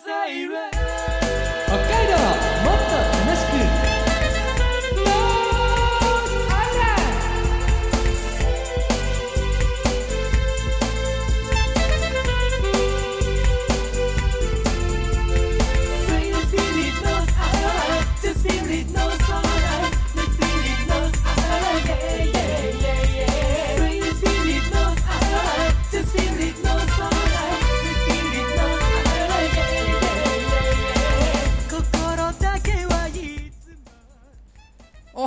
北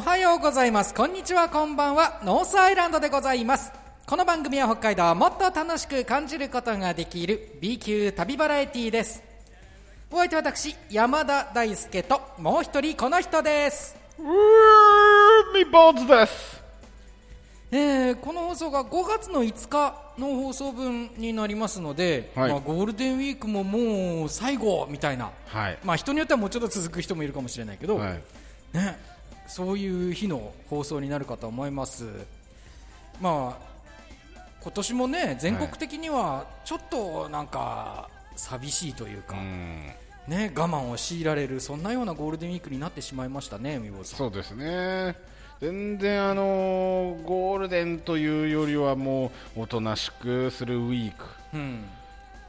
おはようございます。こんにちは。こんばんは。ノースアイランドでございます。この番組は北海道をもっと楽しく感じることができる B 級旅バラエティーです。お相手は私山田大輔ともう一人この人です。うーみ坊主です。えーこの放送が5月の5日の放送分になりますので、はい。まあ、ゴールデンウィークももう最後みたいな、はい。まあ、人によってはもうちょっと続く人もいるかもしれないけど、はい。ね、そういう日の放送になるかと思います。まあ今年もね全国的にはちょっとなんか寂しいというか、うん。ね、我慢を強いられるそんなようなゴールデンウィークになってしまいましたね。そうですね。全然あのーゴールデンというよりはもうおとなしくするウィーク。うん、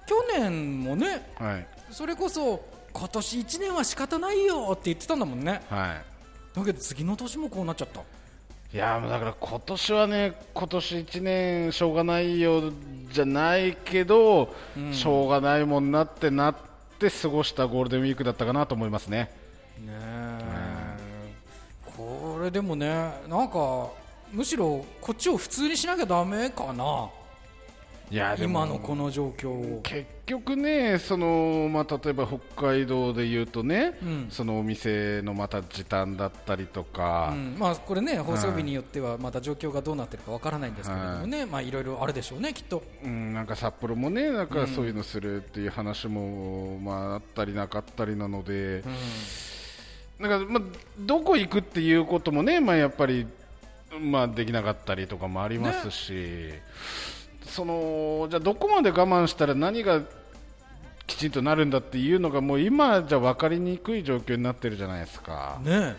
去年もねはい。それこそ今年1年は仕方ないよって言ってたんだもんね。はだけど次の年もこうなっちゃった。いいやーだから今年はね今年1年しょうがないよじゃないけど、うん。しょうがないもんなってなって過ごしたゴールデンウィークだったかなと思いますね。ねえ。これでもねなんかむしろこっちを普通にしなきゃダメかないや今のこの状況を。結局ねその、まあ、例えば北海道で言うとね、うん。そのお店のまた時短だったりとか、うん。まあこれね放送日によってはまた状況がどうなってるかわからないんですけれどもね。まあいろいろあるでしょうねきっと。うん、なんか札幌もねなんかそういうのするっていう話も、まあ、あったりなかったりなので、なんかまあ、どこ行くっていうこともね、まあ、やっぱり、まあ、できなかったりとかもありますし、そのじゃあどこまで我慢したら何がきちんとなるんだっていうのがもう今じゃ分かりにくい状況になってるじゃないですか。ね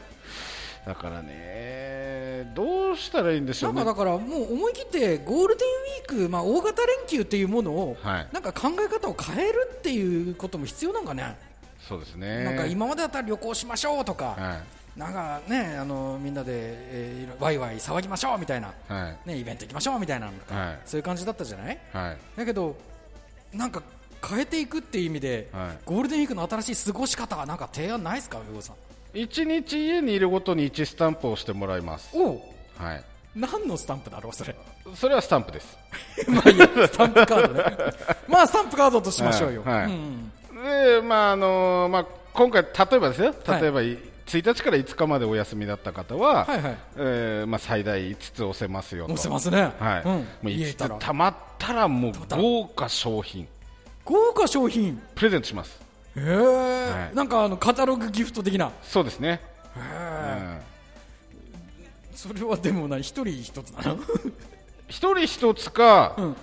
だからねどうしたらいいんでしょうんね。なかだからもう思い切ってゴールデンウィークまあ大型連休っていうものをはい。なんか考え方を変えるっていうことも必要なんかね。そうですね。なんか今までだったら旅行しましょうとか。はいなんかねあのみんなで、えーワイワイ騒ぎましょうみたいな、はい。ね、イベント行きましょうみたいなはい。そういう感じだったじゃない？はい。だけどなんか変えていくっていう意味で、はい。ゴールデンウィークの新しい過ごし方はなんか提案ないですか上尾さん？1日家にいるごとに1スタンプをしてもらいます、おう。はい、何のスタンプだろうそれ？それはスタンプです。まあいいや。スタンプカードね。まあスタンプカードとしましょうよ、はい。はい。うんで、まああのまあ、今回、例えばですよ。はい。例えば、1日から5日までお休みだった方は、はいはい。えーまあ、最大5つ押せますよと。押せますね、はい。うん。もう5家いたら。つたまったらもう豪華商品。豪華商品。プレゼントします。へえ、はい。なんかあのカタログギフト的な。そうですね、へうえ、ん。それはでもない一人一つだな一人一つか、うん。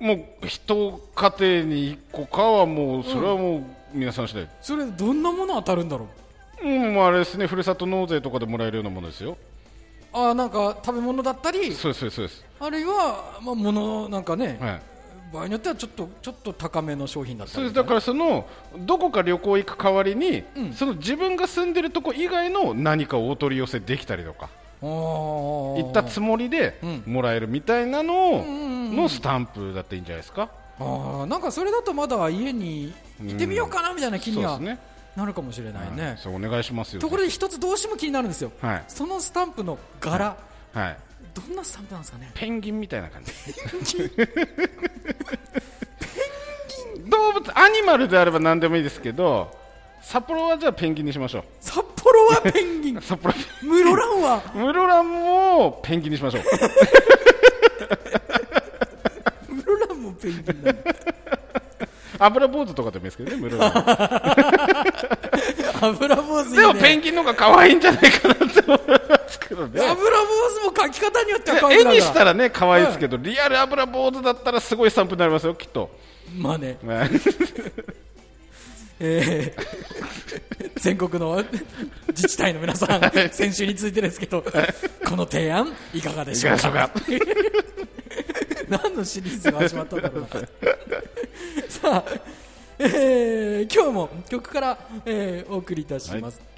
もう一家庭に1個かはもうそれはもう皆さん次第、それどんなもの当たるんだろう？うん、もうあれですねふるさと納税とかでもらえるようなものですよ。あーなんか食べ物だったりそうですそうです。そうですあるいは、まあ、物なんかね、はい。場合によってはちょっとちょっと高めの商品だっただからそのどこか旅行行く代わりに、うん。その自分が住んでるとこ以外の何かをお取り寄せできたりとか行行ったつもりでうん。もらえるみたいなのをのスタンプだっていいんじゃないですか。あーなんかそれだとまだ家にいてみようかなみたいな気にはそうですねなるかもしれないね。はい。そうお願いしますよ。ところで一つどうしても気になるんですよ、はい。そのスタンプの柄、はい。どんなスタンプなんですかね？ペンギンみたいな感じ。動物アニマルであれば何でもいいですけど札幌はじゃあペンギンにしましょう。札幌はペンギン。札幌室蘭は？室蘭もペンギンにしましょう。室蘭もペンギンなんだ油坊主とかでもいいですけどね室蘭 油坊主いいね。でもペンギンの方が可愛いんじゃないかなって思いますけどね。油坊主も描き方によっては可愛い絵にしたらね可愛いですけど、リアル油坊主だったらすごいスタンプになりますよきっと、まあね。ね。えー全国の自治体の皆さん、先週についてですけど、この提案、いかがでしょうか？何のシリーズが始まったんだろうな。さあ、えー今日も曲から、えーお送りいたします。えー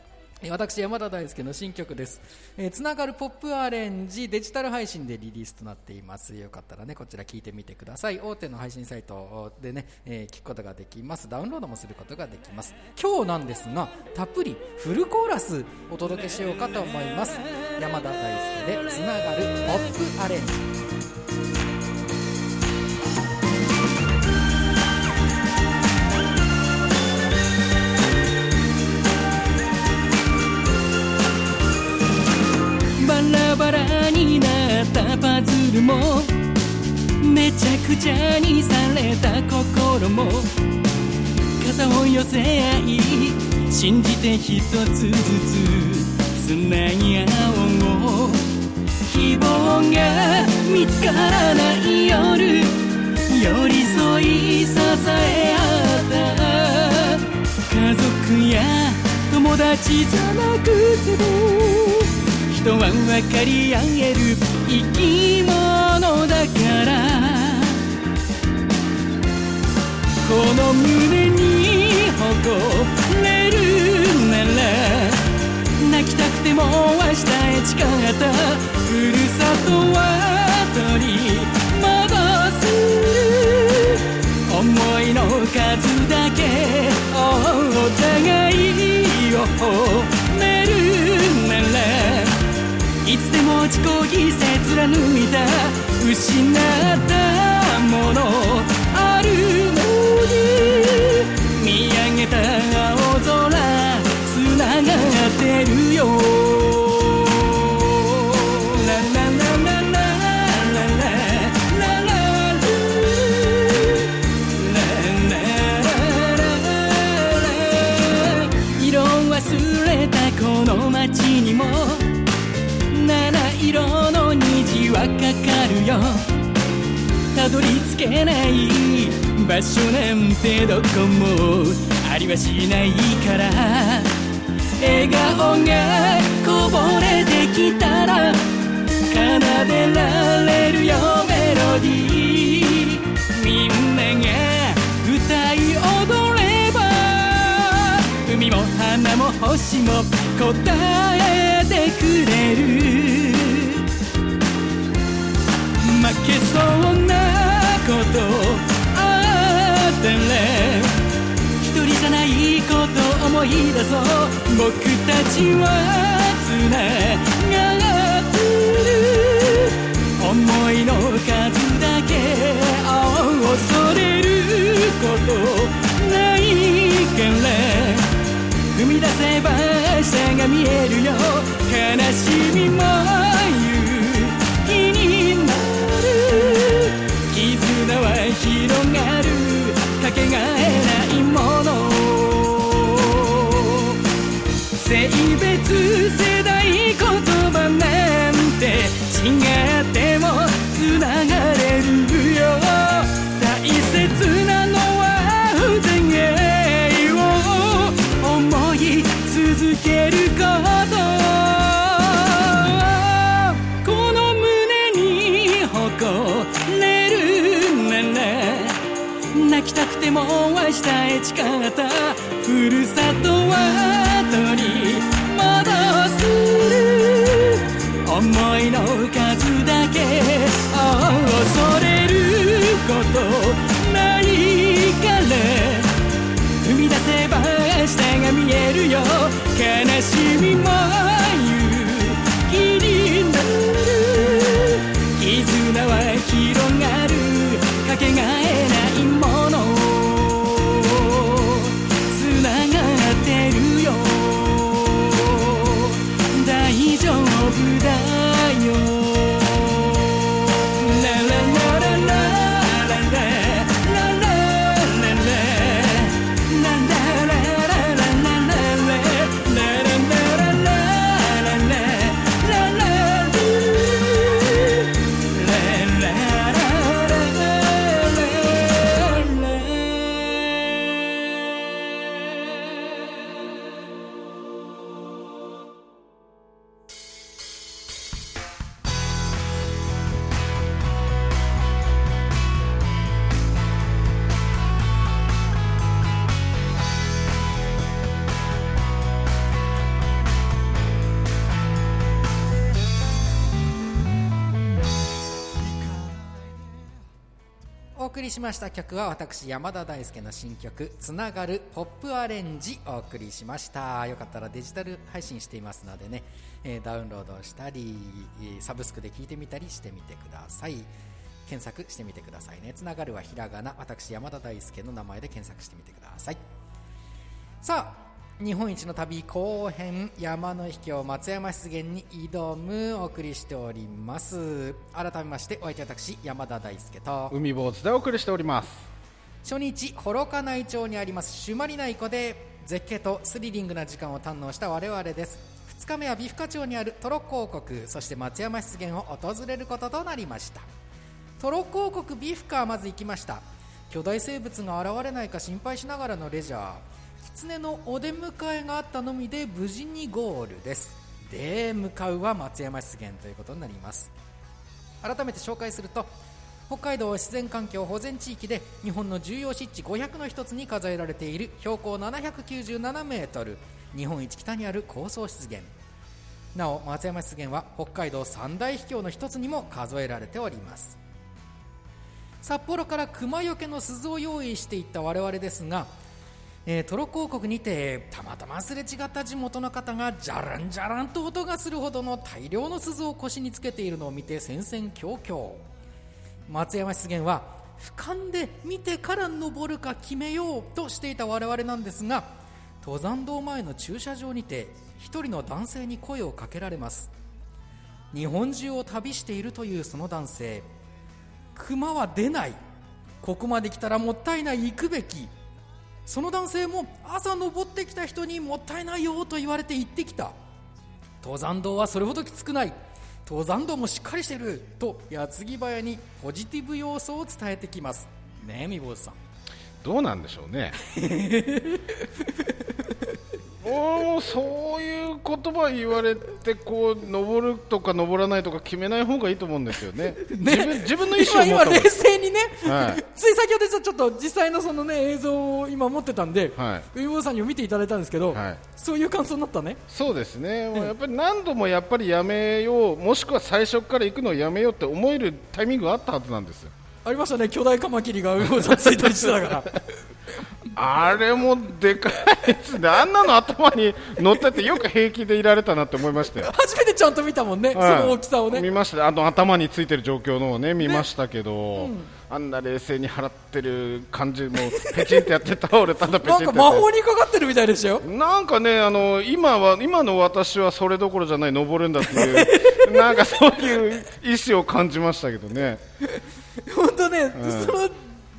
私山田大輔の新曲です、えーつながるポップアレンジデジタル配信でリリースとなっています。よかったらねこちら聞いてみてください。大手の配信サイトでね、えー聞くことができます。ダウンロードもすることができます。今日なんですがたっぷりフルコーラスお届けしようかと思います。山田大輔でつながるポップアレンジズルもめちゃくちゃにされた心も肩を寄せ合い信じて一つずつつなぎ合おう。希望が見つからない夜寄り添い支え合った。家族や友達じゃなくても人は分かり合える生き物だから。この胸に誇れるなら泣きたくても明日へ誓った。ふるさとは取り戻す。思いの数だけお互いを。いつでも自己犠牲貫いた失ったものあるのに見上げた青空つながってるよたどり着けない場所なんてどこもありはしないから。笑顔がこぼれてきたら奏でられるよメロディー。みんなが歌い踊れば海も花も星も答えてくれる。とあったら一人じゃないこと思い出そう。僕たちはつながってる。思いの数だけ恐れることないから踏み出せば明日が見えるよ。悲しみもおいしたい近ふるさとしました曲は私山田大輔の新曲「つながるポップアレンジ」お送りしました。よかったらデジタル配信していますのでね、えダウンロードしたりサブスクで聴いてみたりしてみてください。検索してみてくださいね。つながるはひらがな。私山田大輔の名前で検索してみてください。さあ日本一の旅後編山の秘境松山湿原に挑むお送りしております。改めましてお相手は私山田大輔と。海坊主でお送りしております。初日幌加内町にあります朱鞠内湖で絶景とスリリングな時間を堪能した我々です。2日目は美深町にあるトロッコ王国そして松山湿原を訪れることとなりました。トロッコ王国ビフカはまず行きました。巨大生物が現れないか心配しながらのレジャー狐のお出迎えがあったのみで無事にゴールです。で向かうは松山湿原ということになります。改めて紹介すると北海道自然環境保全地域で日本の重要湿地500の一つに数えられている標高797メートル日本一北にある高層湿原。なお松山湿原は北海道三大秘境の一つにも数えられております。札幌から熊よけの鈴を用意していった我々ですが、えートロッコ王国にてたまたますれ違った地元の方がじゃらんじゃらんと音がするほどの大量の鈴を腰につけているのを見て戦々恐々。松山湿原は俯瞰で見てから登るか決めようとしていた我々なんですが登山道前の駐車場にて一人の男性に声をかけられます。日本中を旅しているというその男性。熊は出ない。ここまで来たらもったいない。行くべき。その男性も朝登ってきた人にもったいないよと言われて行ってきた。登山道はそれほどきつくない。登山道もしっかりしてると矢継ぎ早にポジティブ要素を伝えてきます。ねえみ坊主さん。どうなんでしょうね もうそういう言葉言われてこう登るとか登らないとか決めない方がいいと思うんですよね。自分自分の意思を今今冷静にね、はい。つい先ほどちょっと実際のそのね映像を今持ってたんで、は海坊主さんにも見ていただいたんですけど、はい。そういう感想になったね。そうですね、もうやっぱり何度もやっぱりやめよう、もしくは最初から行くのをやめようって思えるタイミングがあったはずなんですよ。ありましたね。巨大カマキリが海坊主さんついたりしてたから。あれもでかいですね、あんなの頭に乗っててよく平気でいられたなって思いましたよ。初めてちゃんと見たもんね、はいその大きさをね。見ました。あの頭についてる状況のをね見ましたけど、あんな冷静に払ってる感じもペチンってやって倒れただペチンってなんか魔法にかかってるみたいでしたよ。なんかねあの今は今の私はそれどころじゃない登るんだっていう なんかそういう意志を感じましたけどね 本当ね、ん。その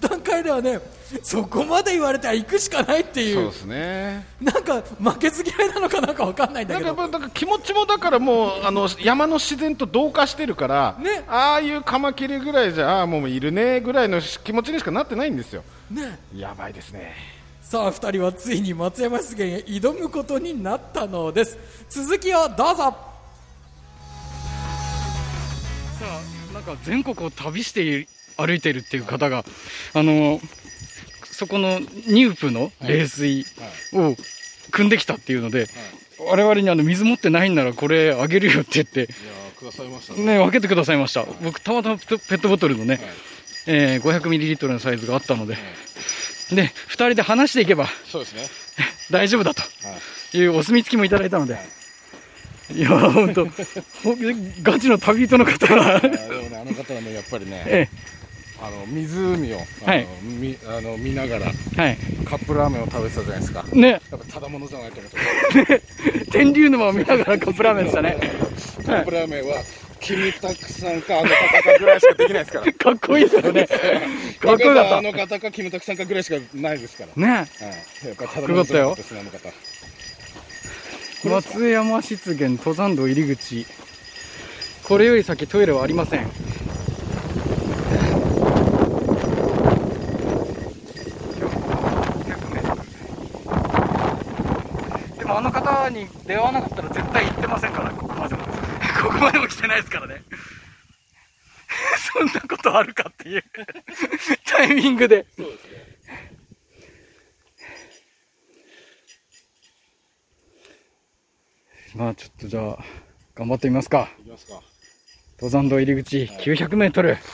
段階ではねそこまで言われたら行くしかないっていう。そうですね。なんか負けず嫌いなのかなんかわかんないんだけど。なんか気持ちもだからもうあの山の自然と同化してるから、ね。ああいうカマキリぐらいじゃああもういるねぐらいの気持ちにしかなってないんですよ。ね。やばいですね。さあ2人はついに松山湿原へ挑むことになったのです。続きをどうぞ。さあなんか全国を旅して歩いているっていう方が、あのそこのニュープの冷水を汲んできたっていうので、我々にあの水持ってないんならこれあげるよって言って、くださいましたね、分けてくださいました。僕たまたまペットボトルのね、えー、500ミリリットルのサイズがあったので、で、二人で話していけばそうですね。大丈夫だとい。うお墨付きもいただいたので、いやー、ほんと、ほガチの旅人の方が、でもねあの方はねやっぱりねえあの湖をあの、はい。みあの見ながらえ、はい。カップラーメンを食べてたじゃないですか。ね、やっぱただものじゃないと思って。天竜沼を見ながらカップラーメンでしたね。カップラーメンはキムタクさんかあの方かぐらいしかできないですから。かっこいいですよね。かっこよかった。あの方かキムタクさんかぐらいしかないですから。ね、はい、やっぱただものかったですねあの方松山湿原登山道入り口。これより先トイレはありません。でもあの方に出会わなかったら絶対行ってませんから、ここまでも。ここまでも来てないですからね。そんなことあるかっていう タイミングで。まあちょっとじゃあ、頑張ってみますか。いきますか登山道入り口900メートル。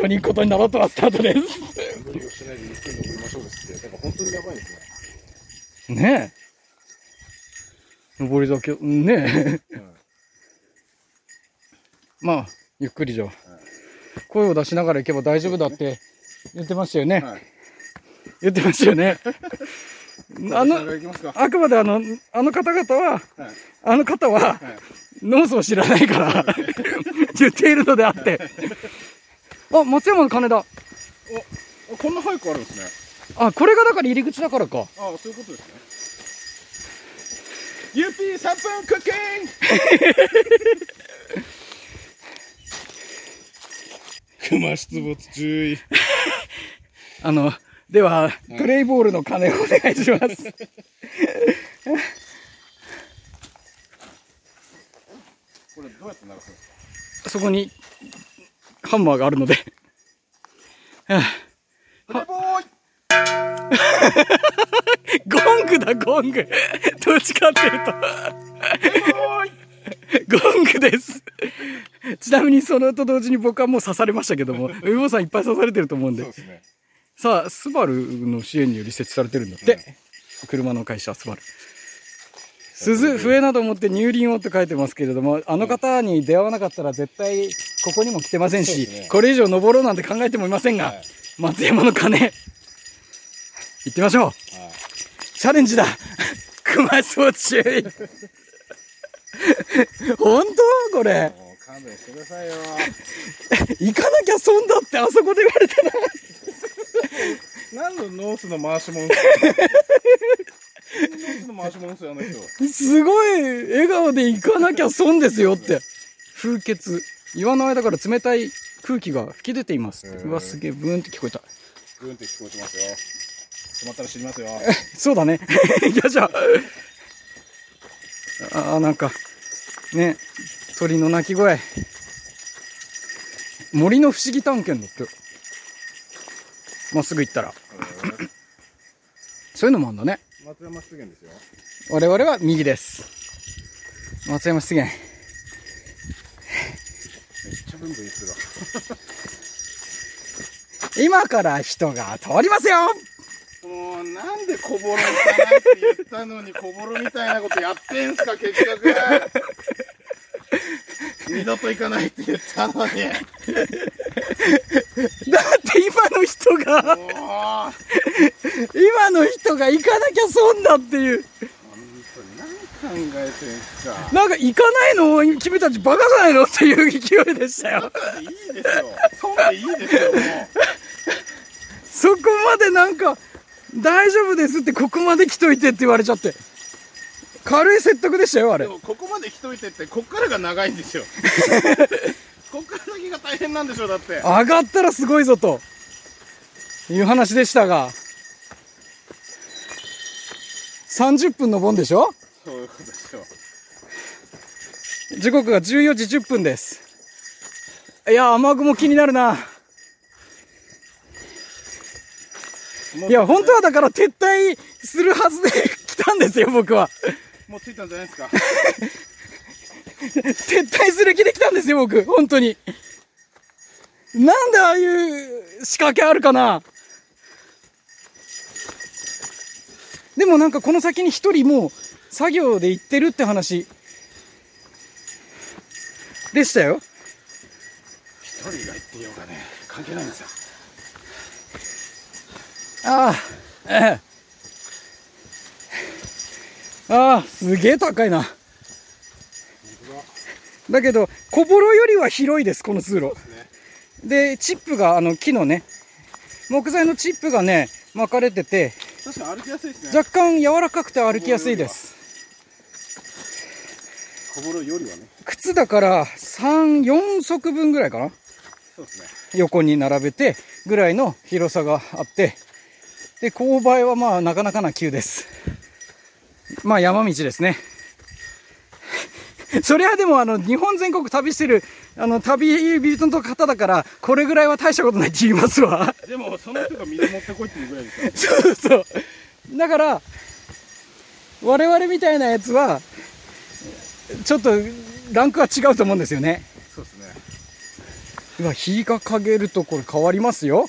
当に行くことになろうとはスタートです。無理をしないでゆっくり登りましょうですって。だから本当にやばいですね。ねえ。登り酒、ねえ。まあ、ゆっくりじゃ。声を出しながら行けば大丈夫だって言ってましたよね。はい。言ってましたよね。あの。あくまであの、あの方々は、はい。あの方は、はい。ノースを知らないから、言っているのであって。あ、松山の鐘だ。あこんな早くあるんですね。あ、これがだから入り口だからか。あそういうことですね。ゆっぴー3分クッキン熊出没注意。あの、では、プレイボールの鐘をお願いします。これどうやって鳴らすんですか？そこに、ハンマーがあるので。はあプレボーイゴングだ、ゴング。どっちかっていうと。ゴングです。ちなみにそのと同時に僕はもう刺されましたけども、ウイボさんいっぱい刺されてると思うんでそう。ですね。さあ、スバルの支援により設置されてるんだって。車の会社、スバル。鈴、笛などを持って入輪をって書いてますけれども、あの方に出会わなかったら絶対ここにも来てませんし、ねこれ以上登ろうなんて考えてもいませんが、はい松山の鐘、行ってみましょう。はい。チャレンジだ熊総注意 本当これ。勘弁してくださいよ。行かなきゃ損だってあそこで言われたら。何のノースの回しもんすかノースの回しもんすよ、あの人。すごい笑顔で行かなきゃ損ですよって。風穴。岩の間から冷たい空気が吹き出ています。うわ、すげえ、ブーンって聞こえた。グーンって聞こえてますよ。止まったら知りますよ。そうだね。よいしょ。ああ、なんか、ね、鳥の鳴き声。森の不思議探検だって。まっすぐ行ったら。そういうのもあんだね。松山湿原ですよ。我々は右です。松山湿原。めっちゃブンブンす。今から人が通りますよもうなんで小ボロ行かないって言ったのに小ボロみたいなことやってんすか結局二度と行かないって言ったのにだ 人が、今の人が行かなきゃ損だっていう。何考えてんすかなんか行かないの？君たちバカじゃないの？っていう勢いでしたよ。いいですよそんでいいですよもうそこまでなんか、大丈夫ですってここまで来といてって言われちゃって。軽い説得でしたよ、あれで。もここまで来といてってこっからが長いんですよ こっから先が大変なんでしょだって上がったらすごいぞと。いう話でしたが。30分の盆でしょ？そういうことですよ時刻が14時10分です。いや、雨雲気になるな。いや、本当はだから撤退するはずで来たんですよ、僕は。もう着いたんじゃないですか？撤退する気で来たんですよ、僕。本当に。なんでああいう仕掛けあるかな？でもなんかこの先に一人もう作業で行ってるって話でしたよ。一人が行ってようがね関係ないんですよああ、ええ。ああ、すげえ高いな。だけど、小幌よりは広いです、この通路。で、チップが、あの、木のね、木材のチップがね、巻かれてて、確かに歩きやすいですね若干柔らかくて歩きやすいです。小よりはね靴だから、3、4足分ぐらいかなそうですね横に並べて、ぐらいの広さがあって、で、勾配はまあ、なかなかな急です。まあ、山道ですね。そりゃでも、あの、日本全国旅してる、あの、旅人の方だから、これぐらいは大したことないって言いますわ。でもその人が水持ってこいっていうぐらいですよ そうそう。だから、我々みたいなやつは、ちょっと、ランクは違うと思うんですよね。そうですね今日が陰るとこれ変わりますよ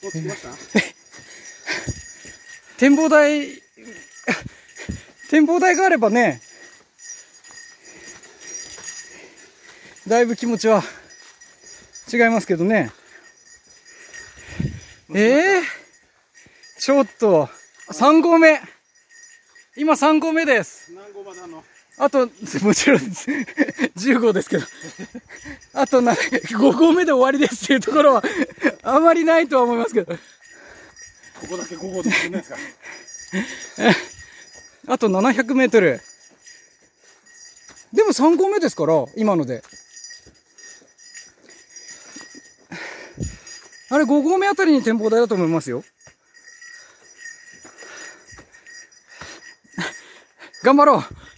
展望台展望台があればねだいぶ気持ちは違いますけどね。ええちょっと3合目。今3合目です。何号まであのあと、もちろん、10号ですけど、あとな、5合目で終わりですっていうところは、あまりないとは思いますけど、ここだけ5号で進んでんですか？あと700メートル。でも3合目ですから、今ので。あれ5合目あたりに展望台だと思いますよ。頑張ろう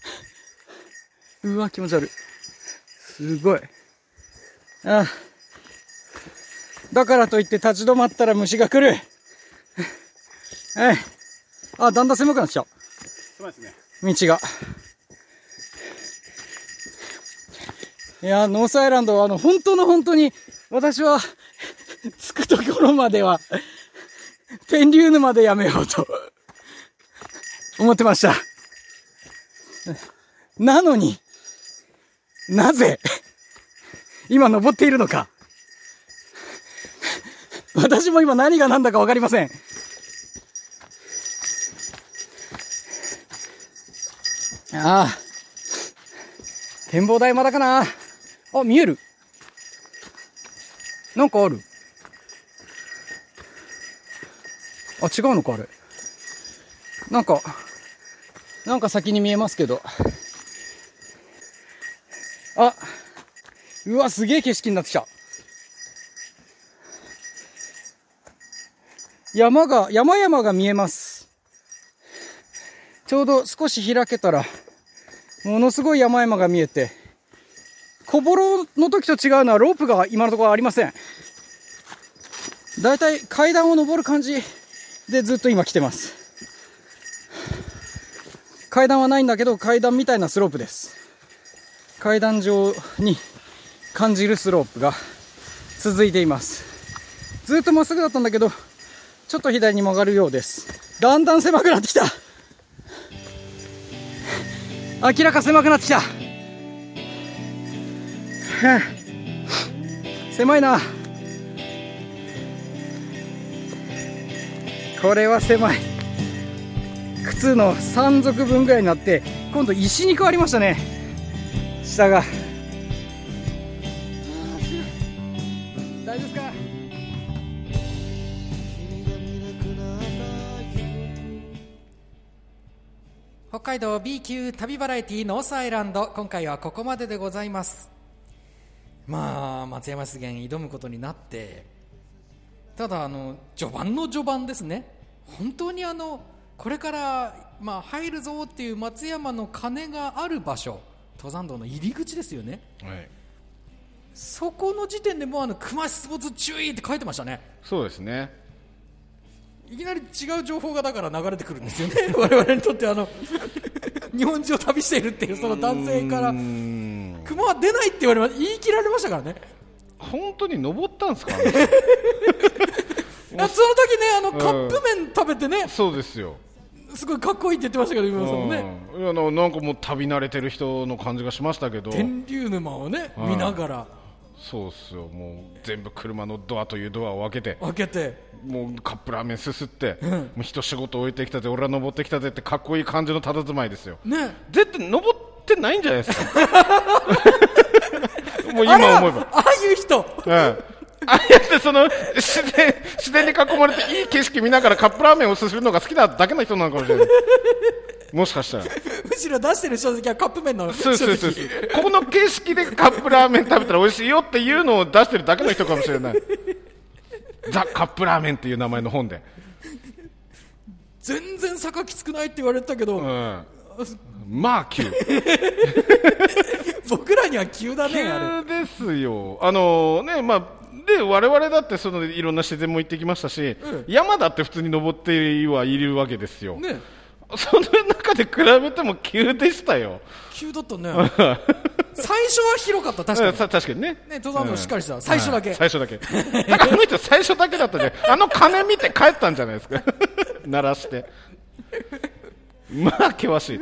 うわ、気持ち悪い。すごい。ああだからといって立ち止まったら虫が来る。はい。あ、だんだん狭くなってきた。そうですね道が。いや、ノースアイランドは、あの、本当の本当に、私は、着くところまでは、天竜沼でやめようと、思ってました。なのに、なぜ、今登っているのか？私も今何が何だかわかりません。ああ。展望台まだかな？あ、見える。なんかある。あ、違うのか、あれ。なんか、なんか先に見えますけど。あ、うわ、すげえ景色になってきた。山が、山々が見えます。ちょうど少し開けたら、ものすごい山々が見えて、小幌の時と違うのはロープが今のところありません。だいたい階段を登る感じでずっと今来てます。階段はないんだけど階段みたいなスロープです。階段上に感じるスロープが続いています。ずっとまっすぐだったんだけど、ちょっと左に曲がるようです。だんだん狭くなってきた。明らか狭くなってきた。狭いな。これは狭い。靴の3足分ぐらいになって、今度石に変わりましたね。下が。大丈夫ですか？北海道 B 級旅バラエティノースアイランド今回はここまででございます。まあ松山湿原挑むことになって。ただあの序盤の序盤ですね。本当にあのこれから、まあ、入るぞっていう松山の鐘がある場所。登山道の入り口ですよね。はい。そこの時点でもうあの熊出没注意って書いてましたね。そうですね。いきなり違う情報がだから流れてくるんですよね。我々にとってあの 日本中を旅しているっていうその男性から。熊は出ないって言われま言い切られましたからね。本当に登ったんですか その時ねあのカップ麺食べてね。そうですよすごいかっこいいって言ってましたけど今田さんもね。うん。いやななんかもう旅慣れてる人の感じがしましたけど。天竜沼をねうん。見ながら。そうっすよ。もう全部車のドアというドアを開けて。開けて。もうカップラーメンすすって、もう一仕事置いてきたぜ俺は登ってきたぜってかっこいい感じの佇まいですよ。ね。絶対登ってないんじゃないですか。もう今思えば。ああいう人。うんああやってその自然自然に囲まれていい景色見ながらカップラーメンをすするのが好きなだけの人なのかもしれない。もしかしたら。むしろ出してる書籍はカップ麺の書そう籍そうそうそう。ここの景色でカップラーメン食べたら美味しいよっていうのを出してるだけの人かもしれない。ザ・カップラーメンっていう名前の本で、全然坂きつくないって言われてたけど、うん、まあ急。僕らには急だねあれ。急ですよ。あのねまあで我々だってそのいろんな自然も行ってきましたし、山だって普通に登ってはいるわけですよ、ねその中で比べても急でしたよ、急だったね。最初は広かった確かに。さ確かにね。ね登山道しっかりした。最初だけ。はい最初だけ。だからあの人最初だけだったね。あの鐘見て帰ったんじゃないですか。鳴らしてまあ険しい。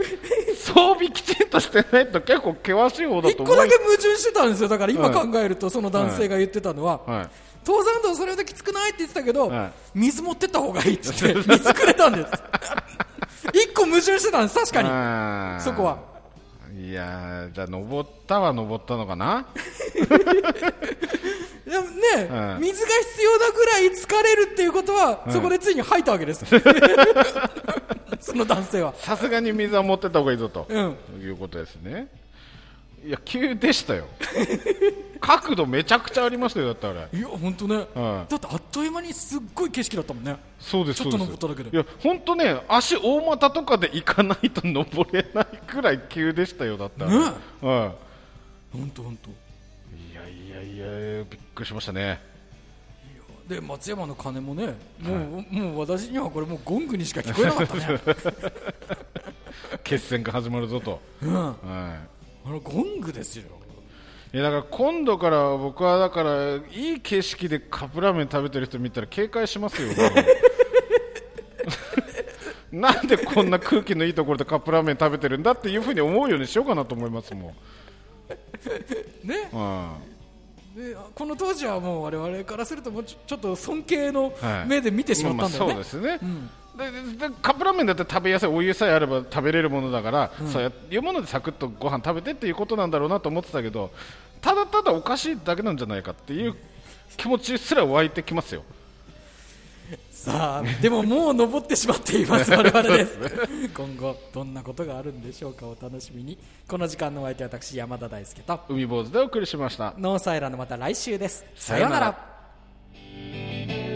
装備きちんとしてないと結構険しい方だ一と思う。個だけ矛盾してたんですよ。だから今はい。考えるとその男性が言ってたのは、はい。登山道それほどきつくないって言ってたけど、はい。水持ってった方がいいっつって水くれたんです。一個矛盾してたんです。確かに。そこはいやーじゃあ登ったは登ったのかな？でもね、はい水が必要なぐらい疲れるっていうことは、そこでついに吐いたわけです。その男性は。さすがに水は持ってった方がいいぞと、うん。いうことですねいや急でしたよ。角度めちゃくちゃありましたよだってあれ。いや本当ね、はいだってあっという間にすっごい景色だったもんね。そうですちょっと登っただけで。いや本当ね足大股とかで行かないと登れないくらい急でしたよだってあれ。ね。は本当本当。いいやいやいやびっくりしましたね。で松山の鐘もねもう,、もう私にはこれもうゴングにしか聞こえなかったね。決戦が始まるぞと、うん。あはいのゴングですよ。いやだから今度から僕はだからいい景色でカップラーメン食べてる人見たら警戒しますよ。なんでこんな空気のいいところでカップラーメン食べてるんだっていうふうに思うようにしようかなと思いますもん、ね。うん、でこの当時はもう我々からするともうちょっと尊敬のはい。目で見てしまったんだよね、まあまあそうですね、ででカップラーメンだって食べやすいお湯さえあれば食べれるものだから、そういうものでサクッとご飯食べてっていうことなんだろうなと思ってたけどただただおかしいだけなんじゃないかっていう気持ちすら湧いてきますよさあでももう登ってしまっています 我々です。今後どんなことがあるんでしょうかお楽しみに。この時間のお相手は私山田大輔と海坊主でお送りしました。ノーサイラのまた来週です。さようなら。